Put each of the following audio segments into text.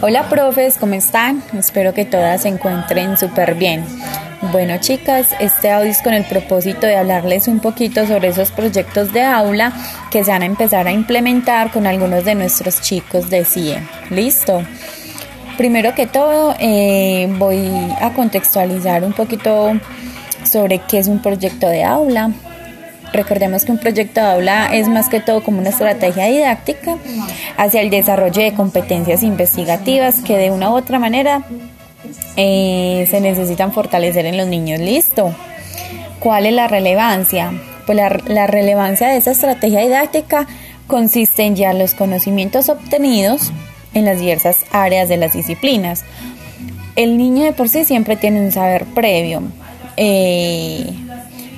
Hola profes, ¿cómo están? Espero que todas se encuentren súper bien. Bueno chicas, este audio es con el propósito de hablarles un poquito sobre esos proyectos de aula que se van a empezar a implementar con algunos de nuestros chicos de CIE. ¿Listo? Primero que todo, eh, voy a contextualizar un poquito sobre qué es un proyecto de aula, Recordemos que un proyecto de aula es más que todo como una estrategia didáctica hacia el desarrollo de competencias investigativas que de una u otra manera eh, se necesitan fortalecer en los niños. Listo. ¿Cuál es la relevancia? Pues la, la relevancia de esa estrategia didáctica consiste en ya los conocimientos obtenidos en las diversas áreas de las disciplinas. El niño de por sí siempre tiene un saber previo. Eh,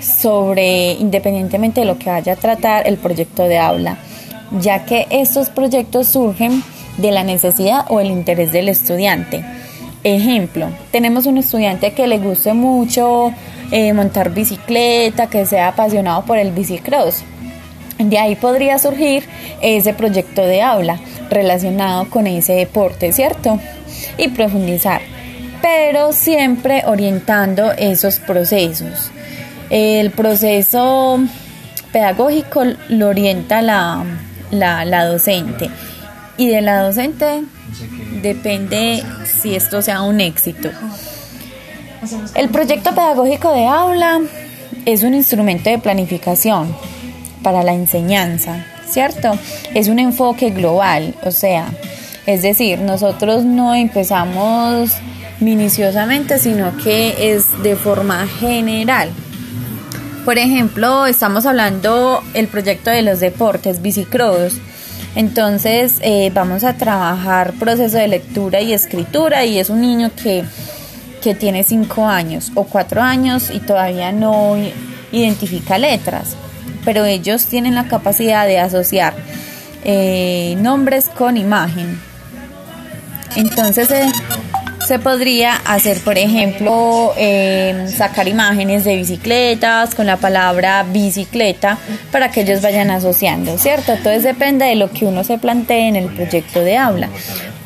sobre, independientemente de lo que vaya a tratar el proyecto de aula, ya que estos proyectos surgen de la necesidad o el interés del estudiante. Ejemplo, tenemos un estudiante que le guste mucho eh, montar bicicleta, que sea apasionado por el bicicross. De ahí podría surgir ese proyecto de aula relacionado con ese deporte, ¿cierto? Y profundizar, pero siempre orientando esos procesos. El proceso pedagógico lo orienta la, la, docente y de la docente depende si esto sea un éxito. El proyecto pedagógico de aula es un instrumento de planificación para la enseñanza, ¿cierto? Es un enfoque global, o sea, es decir, nosotros no empezamos minuciosamente, sino que es de forma general. Por ejemplo, estamos hablando el proyecto de los deportes, bicicross. Entonces eh, vamos a trabajar proceso de lectura y escritura y es un niño que, tiene cinco años o cuatro años y todavía no identifica letras, pero ellos tienen la capacidad de asociar eh, nombres con imagen. Entonces eh, se podría hacer, por ejemplo, em, sacar imágenes de bicicletas con la palabra bicicleta para que ellos vayan asociando, ¿cierto? Entonces depende de lo que uno se plantee en el proyecto de aula.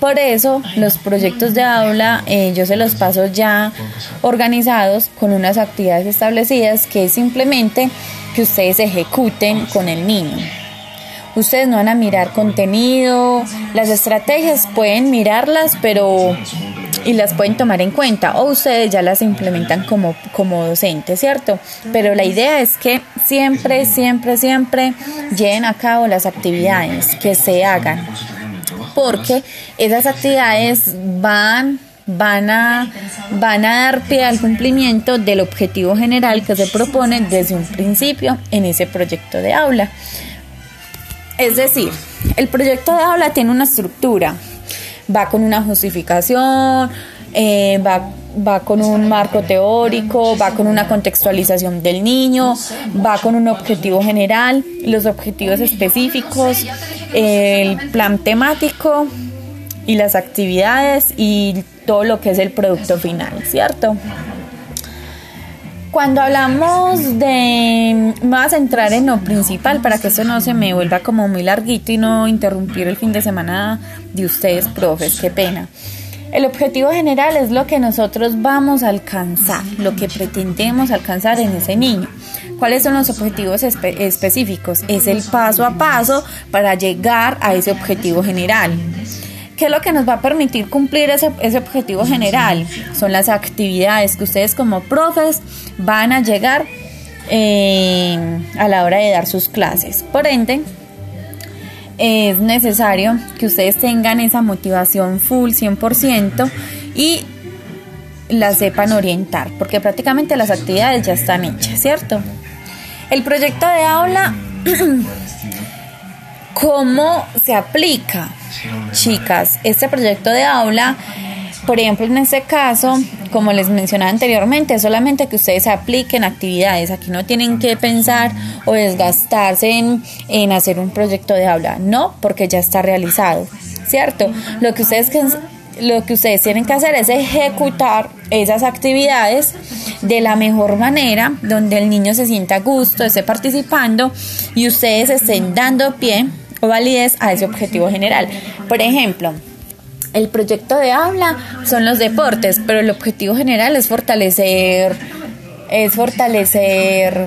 Por eso los proyectos de aula eh, yo se los paso ya organizados con unas actividades establecidas que es simplemente que ustedes ejecuten con el niño. Ustedes no van a mirar contenido, las estrategias pueden mirarlas, pero y las pueden tomar en cuenta o ustedes ya las implementan como, como docentes, ¿cierto? Pero la idea es que siempre, siempre, siempre lleven a cabo las actividades que se hagan porque esas actividades van van a, van a dar pie al cumplimiento del objetivo general que se propone desde un principio en ese proyecto de aula. Es decir, el proyecto de aula tiene una estructura, va con una justificación, eh, va, va con un marco teórico, va con una contextualización del niño, va con un objetivo general, los objetivos específicos, el plan temático y las actividades y todo lo que es el producto final, ¿cierto? Cuando hablamos de, me voy a centrar en lo principal para que esto no se me vuelva como muy larguito y no interrumpir el fin de semana de ustedes, profes, qué pena. El objetivo general es lo que nosotros vamos a alcanzar, lo que pretendemos alcanzar en ese niño. ¿Cuáles son los objetivos específicos? Es el paso a paso para llegar a ese objetivo general. ¿Qué es lo que nos va a permitir cumplir ese, objetivo general? Son las actividades que ustedes como profes van a llegar eh, a la hora de dar sus clases. Por ende, es necesario que ustedes tengan esa motivación full 100% y la sepan orientar, porque prácticamente las actividades ya están hechas, ¿cierto? El proyecto de aula, ¿cómo se aplica? Chicas, este proyecto de aula, por ejemplo, en este caso, como les mencionaba anteriormente, solamente que ustedes apliquen actividades. Aquí no tienen que pensar o desgastarse en, en hacer un proyecto de aula. No, porque ya está realizado, ¿cierto? Lo que ustedes lo que ustedes tienen que hacer es ejecutar esas actividades de la mejor manera, donde el niño se sienta a gusto, esté participando y ustedes estén dando pie o validez a ese objetivo general. Por ejemplo, El proyecto de aula son los deportes, pero el objetivo general es fortalecer, es fortalecer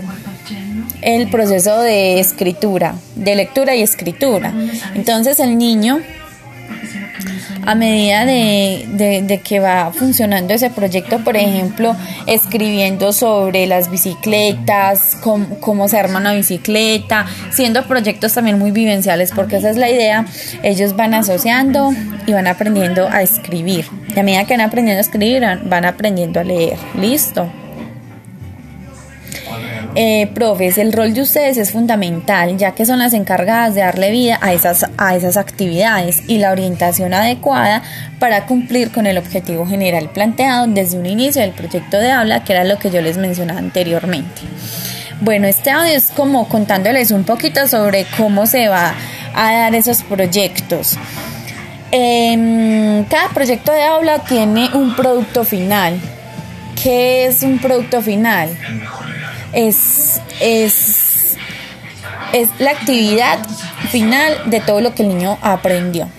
el proceso de escritura, de lectura y escritura. Entonces el niño a medida de, que va funcionando ese proyecto, por ejemplo, escribiendo sobre las bicicletas, cómo, se arma una bicicleta, siendo proyectos también muy vivenciales, porque esa es la idea, ellos van asociando y van aprendiendo a escribir. Y a medida que van aprendiendo a escribir, van aprendiendo a leer. Listo. Eh, profes, el rol de ustedes es fundamental, ya que son las encargadas de darle vida a esas, a esas actividades y la orientación adecuada para cumplir con el objetivo general planteado desde un inicio del proyecto de habla, que era lo que yo les mencionaba anteriormente. Bueno, este audio es como contándoles un poquito sobre cómo se va a dar esos proyectos. Em, cada proyecto de habla tiene un producto final. ¿Qué es un producto final? Es, es, es la actividad final de todo lo que el niño aprendió.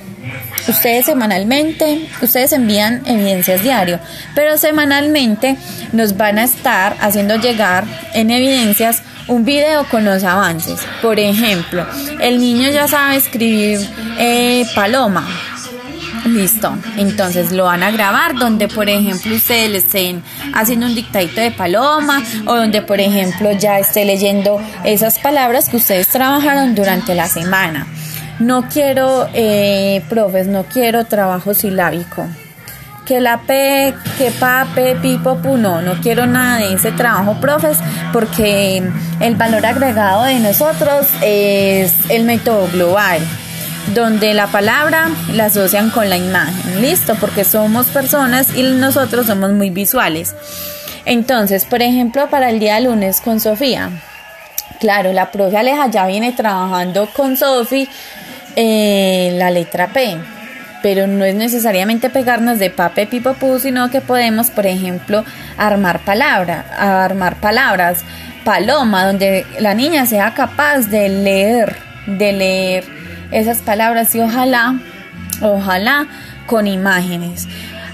Ustedes semanalmente, ustedes envían evidencias diario, pero semanalmente nos van a estar haciendo llegar en evidencias un video con los avances. Por ejemplo, el niño ya sabe escribir eh, paloma, Listo. Entonces lo van a grabar donde, por ejemplo, ustedes le estén haciendo un dictadito de paloma o donde, por ejemplo, ya esté leyendo esas palabras que ustedes trabajaron durante la semana. No quiero, eh, profes, no quiero trabajo silábico. Que la P, que pa, P, pipo, pu, no, no quiero nada de ese trabajo, profes, porque el valor agregado de nosotros es el método global donde la palabra la asocian con la imagen, listo, porque somos personas y nosotros somos muy visuales. Entonces, por ejemplo, para el día lunes con Sofía, claro, la profe Aleja ya viene trabajando con Sofía eh, la letra P, pero no es necesariamente pegarnos de pape pipo sino que podemos, por ejemplo, armar palabra, armar palabras, paloma, donde la niña sea capaz de leer, de leer esas palabras y ojalá, ojalá con imágenes.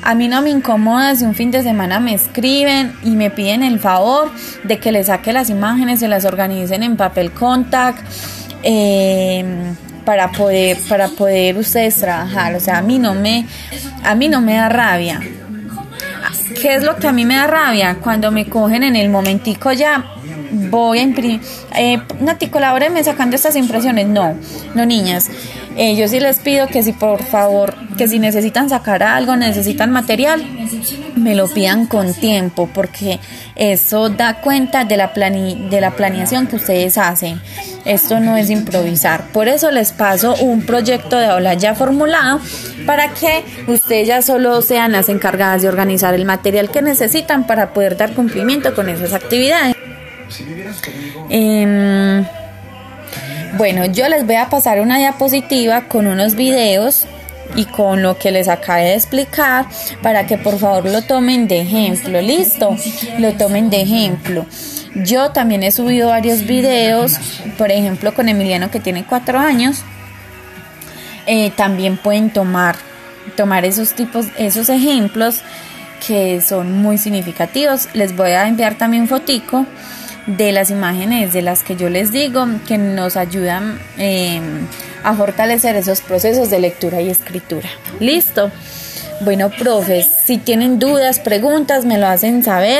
A mí no me incomoda si un fin de semana me escriben y me piden el favor de que les saque las imágenes, se las organicen en papel contact em, para poder para poder ustedes trabajar. O sea, a mí no me a mí no me da rabia. ¿Qué es lo que a mí me da rabia? Cuando me cogen en el momentico ya voy a imprimir, eh, Nati, sacando estas impresiones. No, no niñas. Eh, yo sí les pido que si por favor, que si necesitan sacar algo, necesitan material, me lo pidan con tiempo, porque eso da cuenta de la, de la planeación que ustedes hacen. Esto no es improvisar. Por eso les paso un proyecto de aula ya formulado para que ustedes ya solo sean las encargadas de organizar el material que necesitan para poder dar cumplimiento con esas actividades. Em, bueno, yo les voy a pasar una diapositiva con unos videos y con lo que les acabé de explicar para que por favor lo tomen de ejemplo. Listo, lo tomen de ejemplo. Yo también he subido varios videos, por ejemplo con Emiliano que tiene cuatro años. Eh, también pueden tomar, tomar esos tipos, esos ejemplos que son muy significativos. Les voy a enviar también un fotico de las imágenes de las que yo les digo que nos ayudan em, a fortalecer esos procesos de lectura y escritura. Listo. Bueno, profes, si tienen dudas, preguntas, me lo hacen saber.